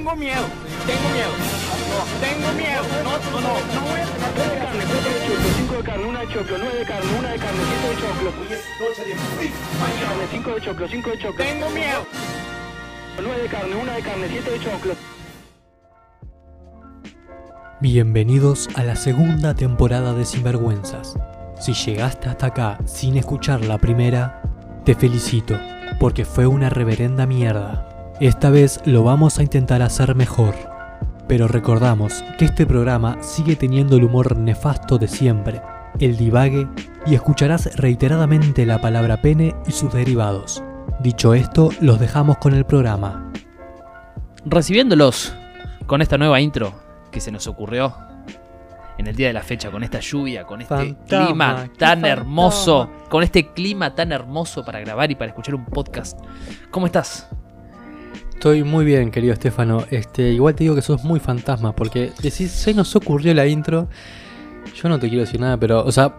Tengo miedo, tengo miedo. Tengo miedo. No, no, no, no voy a tomar carne, cuatro de choclo, cinco de carne, una de choclo, nueve de carne, una de carne, siete de choclo. Carne, cinco de choclo, cinco de choclo. Tengo miedo. Nueve de carne, una de carne, siete de choclo. Bienvenidos a la segunda temporada de Sinvergüenzas. Si llegaste hasta acá sin escuchar la primera, te felicito, porque fue una reverenda mierda. Esta vez lo vamos a intentar hacer mejor. Pero recordamos que este programa sigue teniendo el humor nefasto de siempre, el divague, y escucharás reiteradamente la palabra pene y sus derivados. Dicho esto, los dejamos con el programa. recibiéndolos con esta nueva intro que se nos ocurrió en el día de la fecha, con esta lluvia, con este clima tan hermoso, con este clima tan hermoso para grabar y para escuchar un podcast. ¿Cómo estás? Estoy muy bien, querido Estefano. Este, igual te digo que sos muy fantasma, porque decís, se nos ocurrió la intro. Yo no te quiero decir nada, pero, o sea,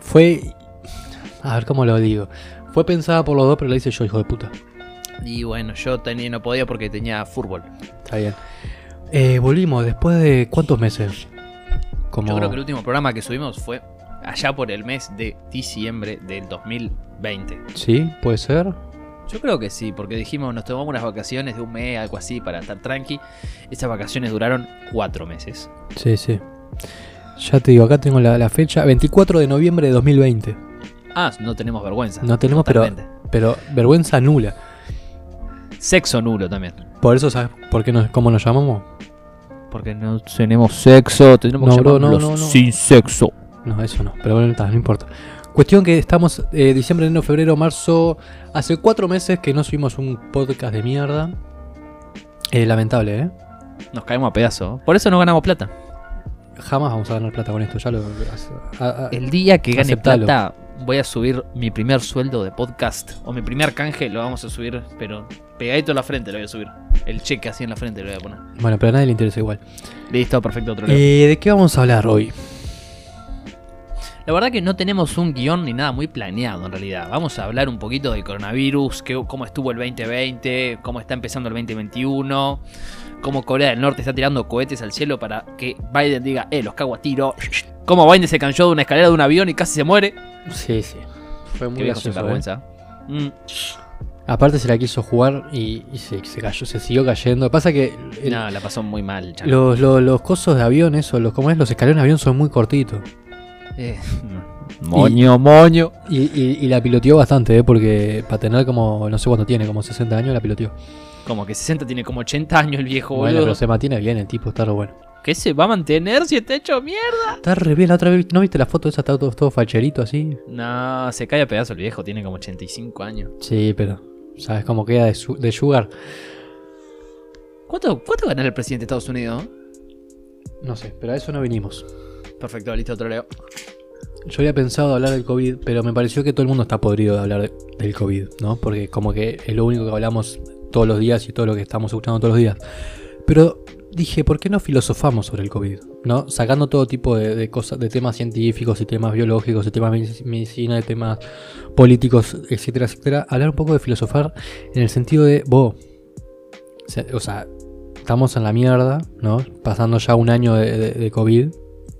fue. A ver cómo lo digo. Fue pensada por los dos, pero la hice yo, hijo de puta. Y bueno, yo tenía, no podía porque tenía fútbol. Está bien. Eh, volvimos después de cuántos meses? Como... Yo creo que el último programa que subimos fue allá por el mes de diciembre del 2020. Sí, puede ser. Yo creo que sí, porque dijimos nos tomamos unas vacaciones de un mes, algo así, para estar tranqui. Esas vacaciones duraron cuatro meses. Sí, sí. Ya te digo, acá tengo la, la fecha, 24 de noviembre de 2020. Ah, no tenemos vergüenza. No tenemos, pero, Totalmente. pero vergüenza nula. Sexo nulo también. Por eso, ¿sabes por qué nos, cómo nos llamamos? Porque no tenemos sexo, tenemos No, que bro, no, no, no. sin sexo. No, eso no, pero bueno, no importa. Cuestión que estamos eh, diciembre, enero, febrero, marzo. Hace cuatro meses que no subimos un podcast de mierda. Eh, lamentable, ¿eh? Nos caemos a pedazos. Por eso no ganamos plata. Jamás vamos a ganar plata con esto, ya lo. a- a- El día que gane Aceptalo. plata, voy a subir mi primer sueldo de podcast. O mi primer canje lo vamos a subir, pero pegadito a la frente lo voy a subir. El cheque así en la frente lo voy a poner. Bueno, pero a nadie le interesa igual. Listo, perfecto, otro lado. Eh, ¿De qué vamos a hablar hoy? La verdad que no tenemos un guion ni nada muy planeado en realidad. Vamos a hablar un poquito del coronavirus, qué- cómo estuvo el 2020, cómo está empezando el 2021, cómo Corea del Norte está tirando cohetes al cielo para que Biden diga, eh, los cago a tiro. Cómo Biden se cayó de una escalera de un avión y casi se muere. Sí, sí. Fue muy gracioso. ¿eh? vergüenza. Mm. Aparte se la quiso jugar y, y se, se cayó, se siguió cayendo. Pasa que el- No, la pasó muy mal. Los, los, los cosos de avión, eso, los, ¿cómo es? Los escalones de avión son muy cortitos. Eh, moño, moño. Y, y- y la piloteó bastante, ¿eh? Porque para tener como, no sé cuánto tiene, como 60 años, la piloteó. Como que 60 tiene como 80 años el viejo, Bueno, boludo. pero se mantiene bien el tipo, está re bueno. ¿Qué se va a mantener si está hecho mierda? Está re bien, la otra vez, ¿no viste la foto esa? Está todo, todo facherito así. No, se cae a pedazo el viejo, tiene como 85 años. Sí, pero, ¿sabes cómo queda de, su- de Sugar? ¿Cuánto, ¿Cuánto gana el presidente de Estados Unidos? No sé, pero a eso no vinimos. Perfecto, listo, otro leo. Yo había pensado hablar del COVID, pero me pareció que todo el mundo está podrido de hablar de- del COVID, ¿no? Porque como que es lo único que hablamos todos los días y todo lo que estamos escuchando todos los días. Pero dije, ¿por qué no filosofamos sobre el COVID? ¿No? Sacando todo tipo de, de cosas, de temas científicos y temas biológicos y temas de medic- medicina, de temas políticos, etcétera, etcétera. Hablar un poco de filosofar en el sentido de, vos, o sea, estamos en la mierda, ¿no? Pasando ya un año de, de- de COVID.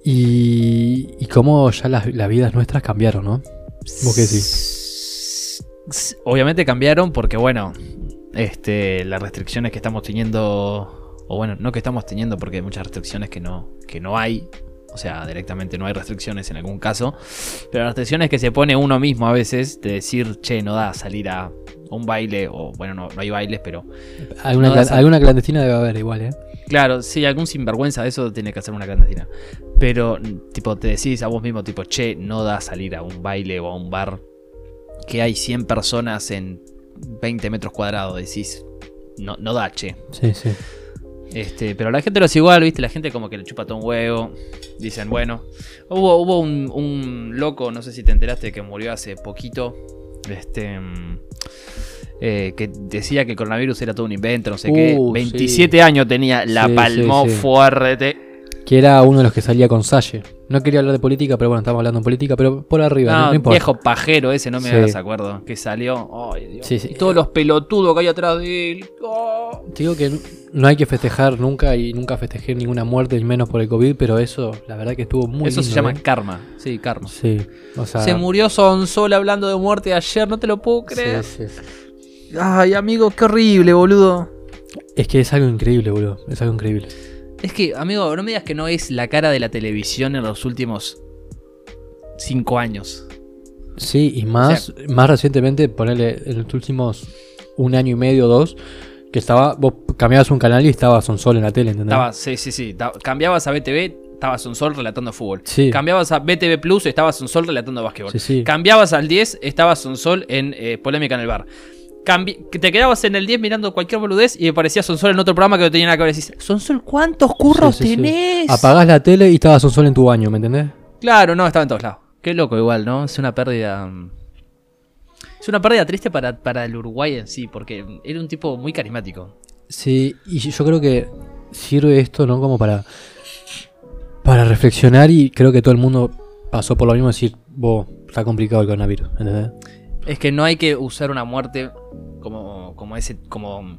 Y, y cómo ya las, las vidas nuestras cambiaron, ¿no? ¿Vos qué decís? Obviamente cambiaron porque, bueno, este, las restricciones que estamos teniendo, o bueno, no que estamos teniendo porque hay muchas restricciones que no, que no hay, o sea, directamente no hay restricciones en algún caso, pero las restricciones que se pone uno mismo a veces de decir, che, no da salir a un baile, o bueno, no, no hay bailes, pero Alguna, No alguna clandestina debe haber igual, ¿eh? Claro, sí, algún sinvergüenza de eso tiene que hacer una clandestina. Pero, tipo, te decís a vos mismo, tipo, che, no da salir a un baile o a un bar que hay 100 personas en 20 metros cuadrados. Decís, no, no da, che. Sí, sí. Este, pero la gente lo es igual, ¿viste? La gente como que le chupa todo un huevo. Dicen, bueno. Hubo, hubo un, un loco, no sé si te enteraste, que murió hace poquito. Este. mm, eh, que decía que el coronavirus era todo un invento, no sé qué. Uh, 27 años tenía, la Sí, palmó sí. fuerte. Que era uno de los que salía con Salle. No quería hablar de política, pero bueno, estamos hablando de política, pero por arriba, no, No, no importa. viejo pajero ese, no me Sí. hagas acuerdo. Que salió. Ay, Dios. Sí, sí. Y todos los pelotudos que hay atrás de él. Oh. Te digo que no hay que festejar nunca y nunca festejé ninguna muerte, y menos por el COVID, pero eso, la verdad que estuvo muy Eso se llama ¿eh? karma. Sí, karma. Sí, o sea. Se murió Sonsol hablando de muerte ayer, no te lo puedo creer. sí. Ay, amigo, qué horrible, boludo. Es que es algo increíble, boludo. Es algo increíble. Es que, amigo, no me digas que no es la cara de la televisión en los últimos cinco años. Sí, y más, más recientemente, ponerle en los últimos un año y medio, dos, que estaba, vos cambiabas un canal y estaba Sonsol en la tele, ¿entendés? Estaba, sí, sí, sí. Cambiabas a BTV, estaba Sonsol relatando fútbol. Sí. Cambiabas a BTV Plus, estaba Sonsol relatando básquetbol. Sí, sí. Cambiabas al 10, estaba Sonsol en eh, Polémica en el Bar. Cambi- que te quedabas en el 10 mirando cualquier boludez y aparecía Sonsol en otro programa que no tenía nada que ver. Decís, Sonsol, ¿cuántos curros Sí, sí, sí. tenés? Apagás la tele y estaba Sonsol en tu baño, ¿me entendés? Claro, no, estaba en todos lados. Qué loco igual, ¿no? Es una pérdida... mm, Es una pérdida triste para, para el Uruguay en sí, porque era un tipo muy carismático. Sí, y yo creo que sirve esto, ¿no? Como para, para reflexionar y creo que todo el mundo pasó por lo mismo, decir, vos, está complicado el coronavirus, ¿entendés? Es que no hay que usar una muerte como, como ese. como.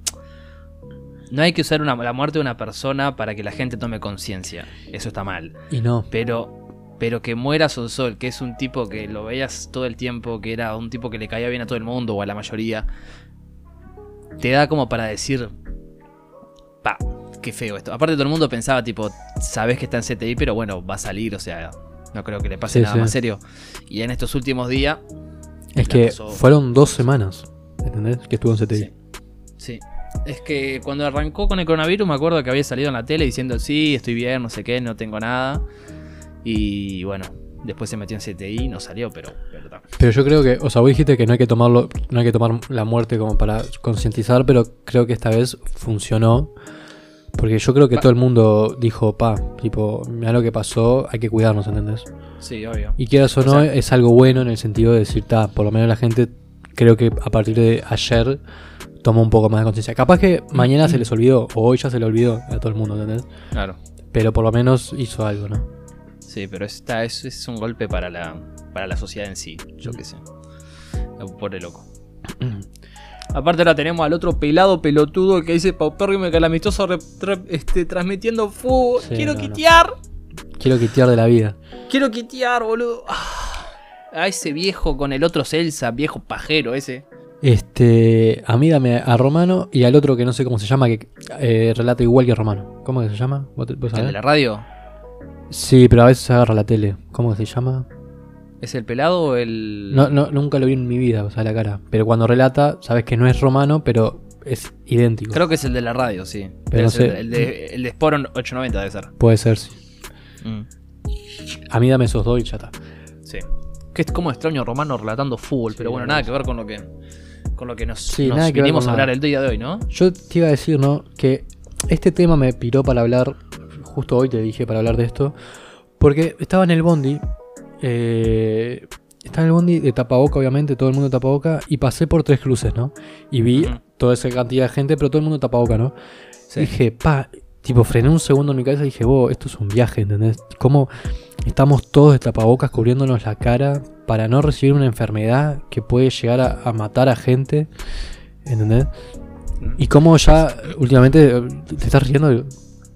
No hay que usar una, la muerte de una persona para que la gente tome conciencia. Eso está mal. Y no, Pero. Pero que muera Sonsol, que es un tipo que lo veías todo el tiempo, que era un tipo que le caía bien a todo el mundo o a la mayoría. Te da como para decir. Pa, qué feo esto. Aparte, todo el mundo pensaba, tipo, sabes que está en CTI, pero bueno, va a salir, o sea, no creo que le pase Sí, nada sí. más serio. Y en estos últimos días, es que pasó- fueron dos semanas, ¿entendés? Que estuvo en CTI. Sí. Sí. Es que cuando arrancó con el coronavirus me acuerdo que había salido en la tele diciendo sí, estoy bien, no sé qué, no tengo nada. Y bueno, después se metió en CTI, no salió, pero, pero. Pero yo creo que, o sea, vos dijiste que no hay que tomarlo, no hay que tomar la muerte como para concientizar, pero creo que esta vez funcionó. Porque yo creo que todo el mundo dijo, pa, tipo, mira lo que pasó, hay que cuidarnos, ¿entendés? Sí, obvio. Y quieras o no, O sea- es algo bueno en el sentido de decir, ta, por lo menos la gente, creo que a partir de ayer tomó un poco más de conciencia. Capaz que mañana se les olvidó, o hoy ya se le olvidó a todo el mundo, ¿entendés? Claro. Pero por lo menos hizo algo, ¿no? Sí, pero está, es, es un golpe para la, para la sociedad en sí, yo qué sé. Por el loco. Aparte ahora tenemos al otro pelado pelotudo que dice paupérrimo que el amistoso re- re- este, transmitiendo fútbol. Sí, Quiero no, no. quitear. Quiero quitear de la vida. Quiero quitear, boludo. Ah, A ese viejo con el otro Celsa, viejo pajero ese. Este, a mí dame a Romano y al otro que no sé cómo se llama, que eh, relata igual que Romano. ¿Cómo que se llama? ¿Vos de la radio? Sí, pero a veces agarra la tele. ¿Cómo se llama? ¿Es el pelado o el.? No, no, nunca lo vi en mi vida, o sea, la cara. Pero cuando relata, sabes que no es Romano, pero es idéntico. Creo que es el de la radio, sí. Pero Debe no ser sé. El de, el de Sporon 890 debe ser. Puede ser, sí. Mm, A mí dame esos dos y ya está. sí. Que es como extraño romano relatando fútbol, pero bueno, no nada que ver con lo que. Con lo que nos, Sí, nos nada que vinimos a hablar nada. el día de hoy, ¿no? Yo te iba a decir, ¿no? Que este tema me piró para hablar, justo hoy te dije para hablar de esto, porque estaba en el bondi, eh, estaba en el bondi de tapaboca, obviamente, todo el mundo de tapaboca, y pasé por tres cruces, ¿no? Y vi toda esa cantidad de gente, pero todo el mundo de tapaboca, ¿no? Sí. Dije, pa, tipo, frené un segundo en mi cabeza y dije, vos, esto es un viaje, ¿entendés? ¿Cómo estamos todos de tapabocas cubriéndonos la cara para no recibir una enfermedad que puede llegar a, a matar a gente? ¿Entendés? Y cómo ya últimamente te estás riendo.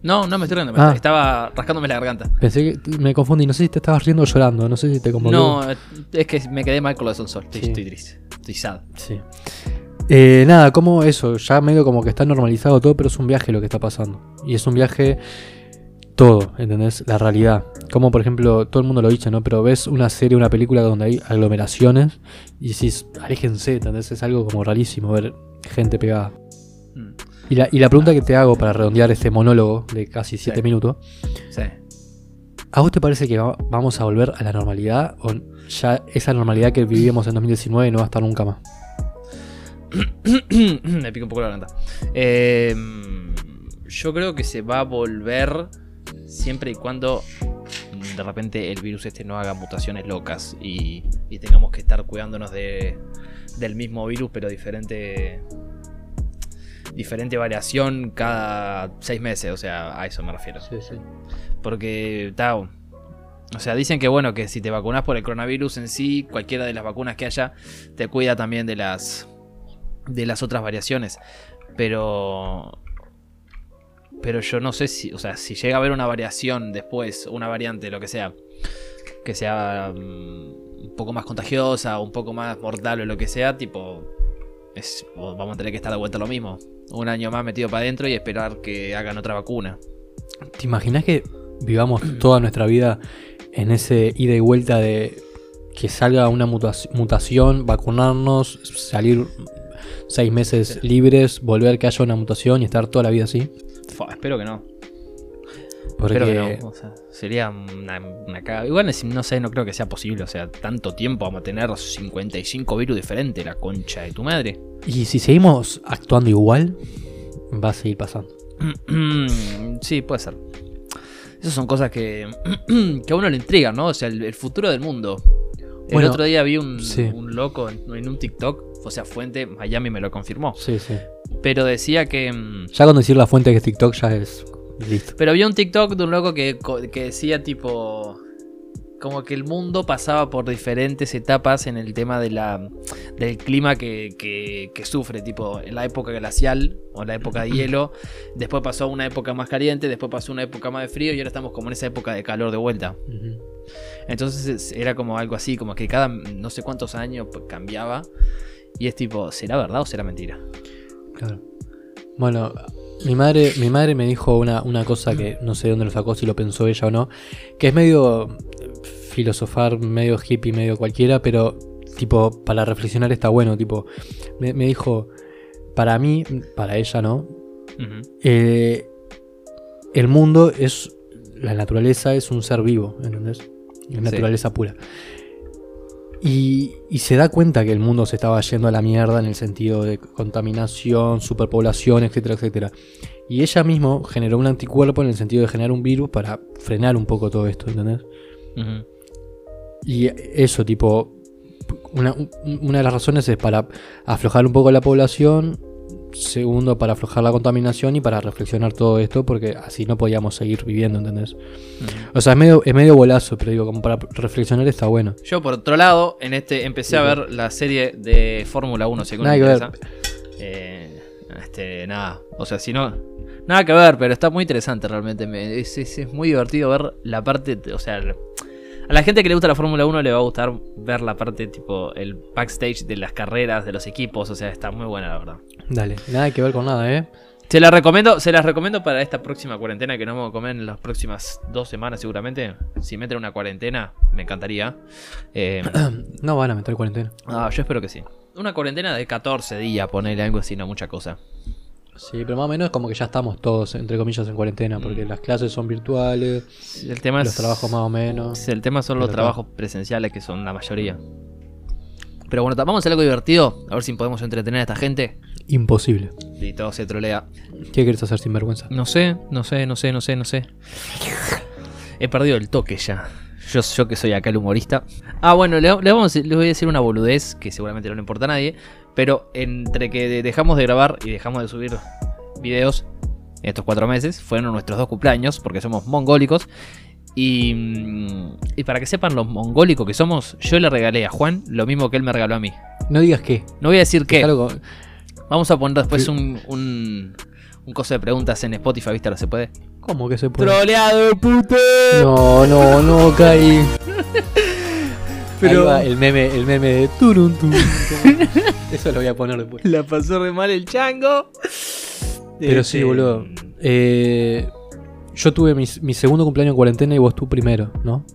No, no me estoy riendo. me- Ah. Estaba rascándome la garganta. Pensé que me confundí, no sé si te estabas riendo o llorando, no sé si te conmovió. No, es que me quedé mal con lo de Sonsol. Estoy, Sí. estoy triste. Estoy sad. Sí. Eh, nada, como eso, ya medio como que está normalizado todo, pero es un viaje lo que está pasando. Y es un viaje todo, ¿entendés? La realidad. Como por ejemplo, todo el mundo lo dice, ¿no? Pero ves una serie, una película donde hay aglomeraciones y decís, aléjense, ¿entendés? Es algo como rarísimo ver gente pegada. Mm. Y la, y la pregunta que te hago para redondear este monólogo de casi 7 Sí. minutos, Sí. ¿a vos te parece que va- vamos a volver a la normalidad o ya esa normalidad que vivíamos en 2019 no va a estar nunca más? me pica un poco la garganta. Eh, yo creo que se va a volver siempre y cuando mm, de repente el virus este no haga mutaciones locas y, y tengamos que estar cuidándonos de, del mismo virus, pero diferente diferente variación cada seis meses. O sea, a eso me refiero. Sí, sí. Porque, tao. O sea, dicen que bueno, que si te vacunas por el coronavirus en sí, cualquiera de las vacunas que haya, te cuida también de las. de las otras variaciones. Pero. pero yo no sé si, o sea, si llega a haber una variación después, una variante, lo que sea, que sea mm, un poco más contagiosa, un poco más mortal o lo que sea, tipo, es, vamos a tener que estar de vuelta a lo mismo. Un año más metido para adentro y esperar que hagan otra vacuna. ¿Te imaginas que vivamos toda nuestra vida en ese ida y vuelta de que salga una mutación, vacunarnos, salir seis meses libres, volver que haya una mutación y estar toda la vida así? Fua, espero que no. Porque Espero que no. O sea, sería una, una caga. Igual no sé, no creo que sea posible. O sea, tanto tiempo vamos a tener 55 virus diferentes, la concha de tu madre. Y si seguimos actuando igual, va a seguir pasando. sí, puede ser. Esas son cosas que, que a uno le intrigan, ¿no? O sea, el, el futuro del mundo. El Bueno, otro día vi un, sí. un loco en, en un TikTok, o sea, fuente, Miami me lo confirmó. Sí, sí. Pero decía que. mm, Ya cuando decir la fuente que es TikTok ya es listo. Pero vi un TikTok de un loco que, que decía tipo. Como que el mundo pasaba por diferentes etapas en el tema de la, del clima que, que- que sufre, tipo en la época glacial o la época de hielo, después pasó a una época más caliente, después pasó a una época más de frío y ahora estamos como en esa época de calor de vuelta. Entonces es- era como algo así, como que cada no sé cuántos años cambiaba y es tipo, ¿será verdad o será mentira? Claro. Bueno, mi madre, mi madre me dijo una, una cosa que no sé de dónde lo sacó, si lo pensó ella o no, que es medio filosofar, medio hippie, medio cualquiera, pero tipo, para reflexionar está bueno, tipo, me, me dijo, para mí, para ella, ¿no? Eh, el mundo es, la naturaleza es un ser vivo, ¿entendés? Es naturaleza pura. Y, y se da cuenta que el mundo se estaba yendo a la mierda en el sentido de contaminación, superpoblación, etcétera, etcétera. Y ella mismo generó un anticuerpo en el sentido de generar un virus para frenar un poco todo esto, ¿entendés? Y eso, tipo, una, un- una de las razones es para aflojar un poco la población, segundo, para aflojar la contaminación y para reflexionar todo esto, porque así no podíamos seguir viviendo, ¿entendés? O sea, es medio, es medio bolazo, pero digo, como para reflexionar está bueno. Yo, por otro lado, en este empecé a ver la serie de Fórmula 1, según Nada que interesa. Eh, este, nada. O sea, si no. Nada que ver, pero está muy interesante realmente. me- es, es- es muy divertido ver la parte. O sea, a la gente que le gusta la Fórmula 1 le va a gustar ver la parte, tipo, el backstage de las carreras, de los equipos. O sea, está muy buena, la verdad. Dale, nada que ver con nada, ¿eh? Se las recomiendo, se las recomiendo para esta próxima cuarentena que no vamos a comer en las próximas dos semanas seguramente. Si meten una cuarentena, me encantaría. Eh, No van a meter cuarentena. Ah, yo espero que sí. Una cuarentena de 14 días, ponerle algo así, no mucha cosa. Sí, pero más o menos como que ya estamos todos, entre comillas, en cuarentena, porque las clases son virtuales, El tema los es. trabajos más o menos. El tema son los trabajos presenciales, que son la mayoría. Pero bueno, vamos a hacer algo divertido. A ver si podemos entretener a esta gente. Imposible. Y todo se trolea. ¿Qué quieres hacer sin vergüenza? No sé, no sé, no sé, no sé, no sé. He perdido el toque ya. Yo, yo que soy acá el humorista. Ah, bueno, le, le vamos, a- les voy a decir una boludez que seguramente no le importa a nadie. Pero entre que de- dejamos de grabar y dejamos de subir videos estos cuatro meses, fueron nuestros dos cumpleaños, porque somos mongólicos. Y, mm, y para que sepan lo mongólicos que somos, yo le regalé a Juan lo mismo que él me regaló a mí. No digas qué. No voy a decir qué. Vamos a poner después un, un, un coso de preguntas en Spotify, ¿viste? Se puede. ¿Cómo que se puede? Troleado, puto. No, no, no, caí. Pero- Ahí va el meme, el meme de turun, turun, turun. Eso lo voy a poner después. La pasó re mal el chango. Pero Este, sí, boludo. Eh, yo tuve mi, mi segundo cumpleaños en cuarentena y vos tú primero, ¿no?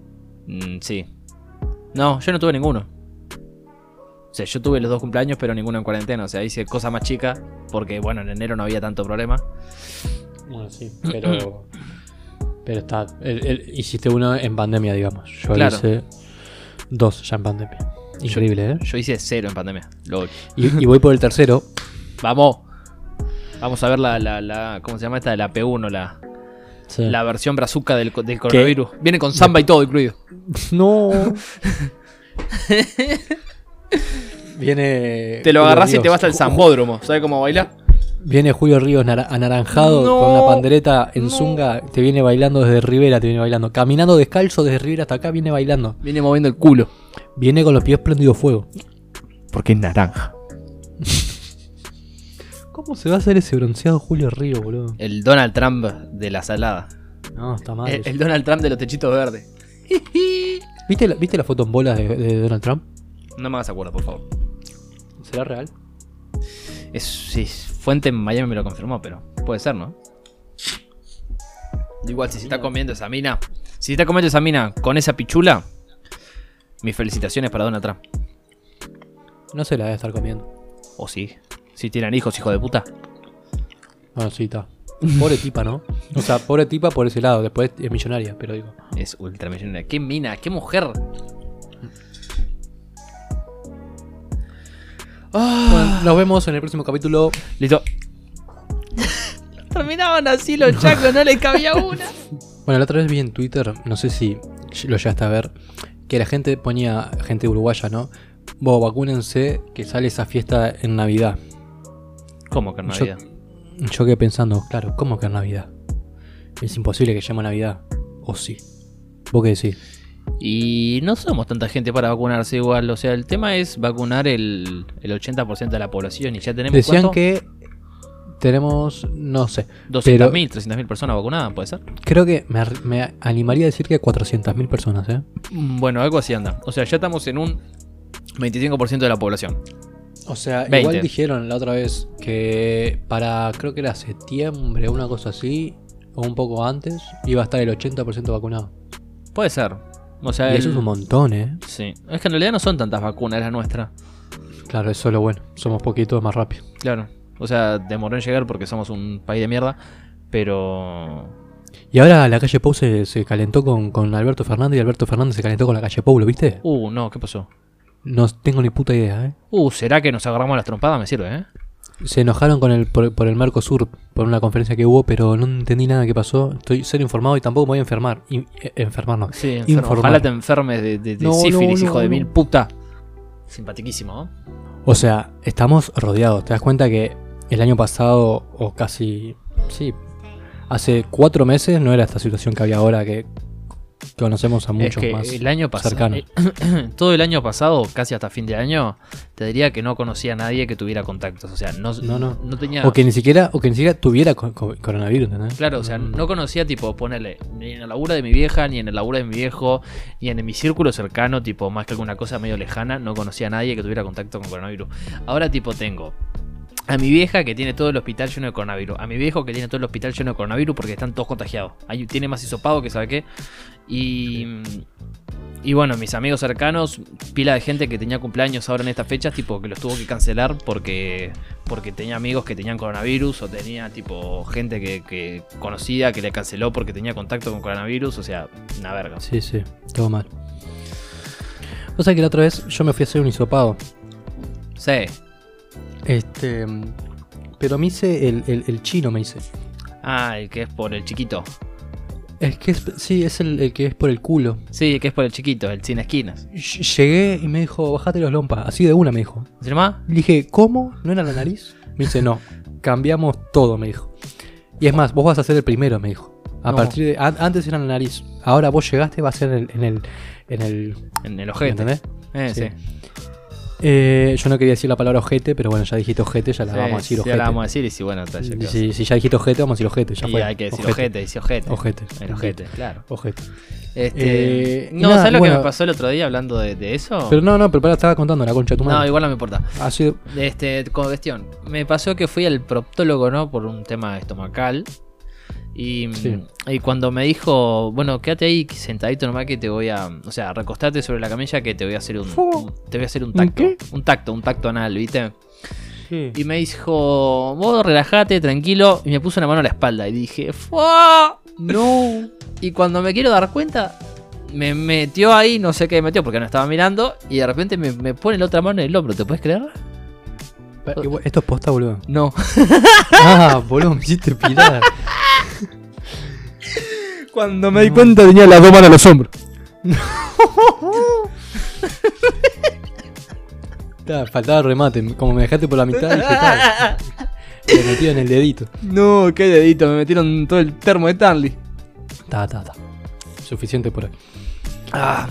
mm, sí. No, yo no tuve ninguno. O sea, yo tuve los dos cumpleaños, pero ninguno en cuarentena. O sea, hice cosa más chica. Porque, bueno, en enero no había tanto problema. Bueno, sí, pero. pero está. el- el- hiciste uno en pandemia, digamos. Yo Claro. hice dos ya en pandemia. Increíble, ¿eh? Yo hice cero en pandemia. Y, y voy por el tercero. Vamos. Vamos a ver la, la, la- ¿Cómo se llama esta? La P1, la, Sí. la versión brazuca del, del coronavirus. Viene con samba y todo incluido. No. Viene. Te lo Julio agarrás y te vas al zambódromo. ¿Sabes cómo baila? Viene Julio Ríos nara- anaranjado No, con una pandereta en no. zunga. Te viene bailando desde Rivera, te viene bailando. Caminando descalzo desde Rivera hasta acá, viene bailando. Viene moviendo el culo. Viene con los pies prendidos fuego. Porque es naranja. ¿Cómo se va a hacer ese bronceado Julio Río, boludo? El Donald Trump de la salada. No, está mal. El, eso. el Donald Trump de los techitos verdes. ¿Viste, la, ¿Viste la foto en bolas de, de Donald Trump? No me hagas acuerdo, por favor. ¿Será real? Es, sí, Fuente en Miami me lo confirmó, pero puede ser, ¿no? Igual, si se está comiendo esa mina, si se está comiendo esa mina con esa pichula, mis felicitaciones para Donald Trump. No se la debe estar comiendo. O sí, si tienen hijos, hijo de puta. Bueno, sí, está. Pobre tipa, ¿no? O sea, pobre tipa por ese lado. Después es millonaria, pero digo. Es ultramillonaria. ¡Qué mina! ¡Qué mujer! Bueno, nos vemos en el próximo capítulo. Listo. Terminaban así los chacos, no les cabía una. Bueno, la otra vez vi en Twitter, no sé si lo llegaste a ver, que la gente ponía, gente uruguaya, ¿no? Vos vacúnense que sale esa fiesta en Navidad. ¿Cómo que en Yo- Navidad? Yo quedé pensando, claro, ¿cómo que en Navidad? Es imposible que llame Navidad. ¿O sí? ¿Vos qué decís? Y no somos tanta gente para vacunarse igual. O sea, el tema es vacunar el, el 80% de la población. Y ya tenemos Decían ¿cuánto? que tenemos, no sé, 200.000, pero- 300.000 personas vacunadas, ¿puede ser? creo que me, me animaría a decir que 400.000 personas, ¿eh? Mm, Bueno, algo así anda. O sea, ya estamos en un 25% de la población. O sea, 20. igual dijeron la otra vez que para, creo que era septiembre, una cosa así, o un poco antes, iba a estar el 80% vacunado. Puede ser. O sea, Y eso el- es un montón, ¿eh? Sí. Es que en realidad no son tantas vacunas las nuestras. Claro, eso es lo bueno. Somos poquitos más rápido. Claro. O sea, demoró en llegar porque somos un país de mierda. Pero. Y ahora la calle Pou se, se calentó con, con Alberto Fernández y Alberto Fernández se calentó con la calle Pou, ¿lo viste? Uh, no, ¿qué pasó? No tengo ni puta idea, ¿eh? Uh, ¿será que nos agarramos las trompadas? Me sirve, ¿eh? Se enojaron con el, por, por el Mercosur, por una conferencia que hubo, pero no entendí nada que pasó. Estoy ser informado y tampoco me voy a enfermar. Y, eh, enfermar no. Sí, enfermo. Informar. Ojalá te enfermes de, de- de No, sífilis, no, hijo de mil puta. Simpatiquísimo, ¿no? O sea, estamos rodeados. ¿Te das cuenta que el año pasado, o casi, sí, hace cuatro meses no era esta situación que había ahora que conocemos a Es muchos que más el año pasado, cercanos? todo el año pasado, casi hasta fin de año, te diría que no conocía a nadie que tuviera contactos. O sea, no, No, no. no tenía. O que ni siquiera, o que ni siquiera tuviera co- co- coronavirus, ¿entendés? Claro, o sea, no conocía, tipo, ponerle ni en el laburo de mi vieja, ni en el laburo de mi viejo, ni en mi círculo cercano, tipo, más que alguna cosa medio lejana, no conocía a nadie que tuviera contacto con coronavirus. Ahora, tipo, tengo a mi vieja que tiene todo el hospital lleno de coronavirus, a mi viejo que tiene todo el hospital lleno de coronavirus porque están todos contagiados. Ahí tiene más hisopado que sabe qué. Y. Y bueno, mis amigos cercanos, pila de gente que tenía cumpleaños ahora en estas fechas, tipo que los tuvo que cancelar porque porque tenía amigos que tenían coronavirus o tenía tipo gente que, que conocía que le canceló porque tenía contacto con coronavirus, o sea, una verga. Sí, sí, todo mal. O sea que la otra vez yo me fui a hacer un hisopado. Sí. Este. Pero me hice el, el- el chino, me hice. Ah, el que es por el chiquito. Es que es, sí, es el, el que es por el culo. Sí, el que es por el chiquito, el sin esquinas. Ll- Llegué y me dijo, bajate los lompas. Así de una me dijo. ¿Se llama? Le dije, ¿cómo? ¿No era la nariz? Me dice, no. Cambiamos todo, me dijo. Y es más, vos vas a ser el primero, me dijo. A No. partir de. an- antes era la nariz. Ahora vos llegaste, va a ser en el. En el, en el En el ¿me ojete. ¿Entendés? Eh, sí. Sí. Eh, yo no quería decir la palabra ojete, pero bueno, ya dijiste ojete, ya la Sí, vamos a decir ojete. la vamos a decir y si bueno, está, ya Y si, si ya dijiste ojete, vamos a decir ojete. Ya Y fue. hay que decir ojete, dice ojete. Ojete. El ojete, claro. Ojete. Este, Eh, no, nada, ¿sabes lo bueno. que me pasó el otro día hablando de, de eso? Pero no, no, pero para, estaba contando la concha de tu madre. no, igual no me importa. Ha sido- Este, con cuestión. Me pasó que fui al proctólogo, ¿no? Por un tema estomacal. Y, Sí. y cuando me dijo, bueno, quédate ahí sentadito nomás que te voy a. O sea, recostate sobre la camilla que te voy a hacer un. Te voy a hacer un ¿Un tacto. qué? Un tacto, un tacto anal, ¿viste? Sí. Y me dijo, vos relajate, tranquilo. Y me puso una mano a la espalda. Y dije, ¡Fua! No. Y cuando me quiero dar cuenta, me metió ahí, no sé qué me metió porque no estaba mirando. Y de repente me, me pone la otra mano en el hombro, ¿te puedes creer? Esto es posta, boludo. No. Ah, boludo, me hiciste. Cuando me di cuenta tenía las dos manos a los hombros. Ta, faltaba remate. Como me dejaste por la mitad, dije, tal. Me metí en el dedito. No, qué dedito, me metieron todo el termo de Tarly. Ta, ta, ta. Suficiente por hoy.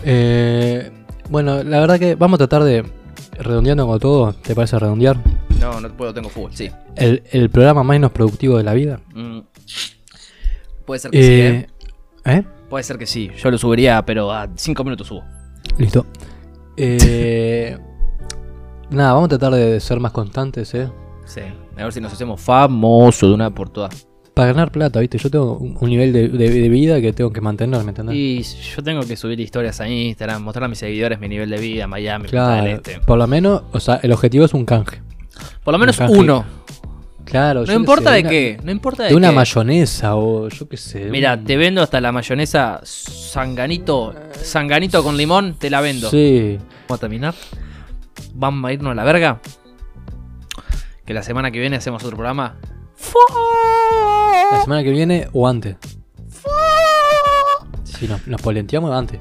Eh, bueno, la verdad que vamos a tratar de redondeando con todo. ¿Te parece redondear? No, no puedo, tengo fútbol, sí. El, el programa menos productivo de la vida. Mm. Puede ser que sí, Eh, ¿eh? Puede ser que sí. Yo lo subiría, pero a 5 minutos subo. Listo. Eh, nada, vamos a tratar de ser más constantes, ¿eh? Sí. A ver si nos hacemos famosos de una por todas. Para ganar plata, ¿viste? Yo tengo un nivel de, de- de vida que tengo que mantener, ¿me entendés? Y yo tengo que subir historias a Instagram, mostrar a mis seguidores mi nivel de vida, Miami, Punta claro, del Este. por lo menos, o sea, el objetivo es un canje. Por lo menos un uno. Claro, No importa sé, de una- qué, no importa de, De una qué. mayonesa o yo qué sé. Mira, un- te vendo hasta la mayonesa sanganito, sanganito con limón, te la vendo. Sí. Vamos a terminar. Vamos a irnos a la verga. Que la semana que viene hacemos otro programa. La semana que viene o antes. Si nos, nos polenteamos antes.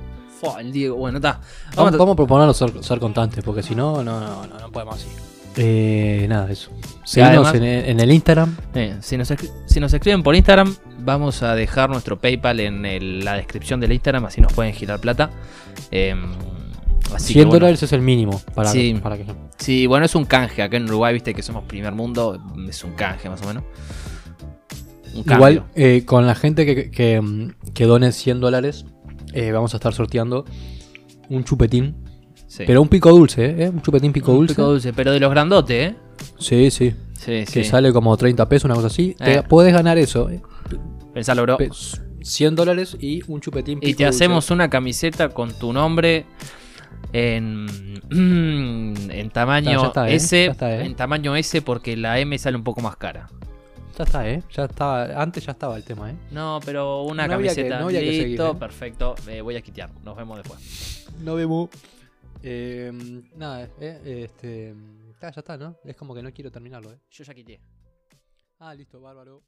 El Diego, bueno, está. Vamos, Vamos a- proponernos ser, ser constantes, porque si no, no, no, no, no podemos así. Eh, nada, eso. Seguimos en, el, en el Instagram. Eh, si, nos si nos escriben por Instagram, vamos a dejar nuestro PayPal en el- la descripción del Instagram, así nos pueden girar plata. Eh, así 100 que, bueno. dólares es el mínimo para, Sí. para que. Sí, bueno, es un canje. Acá en Uruguay, viste que somos primer mundo, es un canje más o menos. Un. Igual, eh, con la gente que, que, que done 100 dólares, eh, vamos a estar sorteando un chupetín. Sí. Pero un pico dulce, ¿eh? Un chupetín pico Un dulce. pico dulce, pero de los grandotes, ¿eh? Sí, sí. Sí, Que sí. sale como 30 pesos, una cosa así. Te Eh. podés ganar eso. ¿eh? Pensalo, bro. Pe- 100 dólares y un chupetín Y pico te dulce. hacemos una camiseta con tu nombre en, en tamaño está, ¿eh? S. Está, ¿eh? En tamaño S porque la M sale un poco más cara. Ya está, ¿eh? Ya estaba, antes ya estaba el tema, ¿eh? No, pero una No había que- camiseta. no seguir, Listo, ¿eh? perfecto. Me voy a quitear. Nos vemos después. No vemos. Eh, nada, eh, este. Ya, ya está, ¿no? Es como que no quiero terminarlo, ¿eh? Yo ya quité. Ah, listo, bárbaro.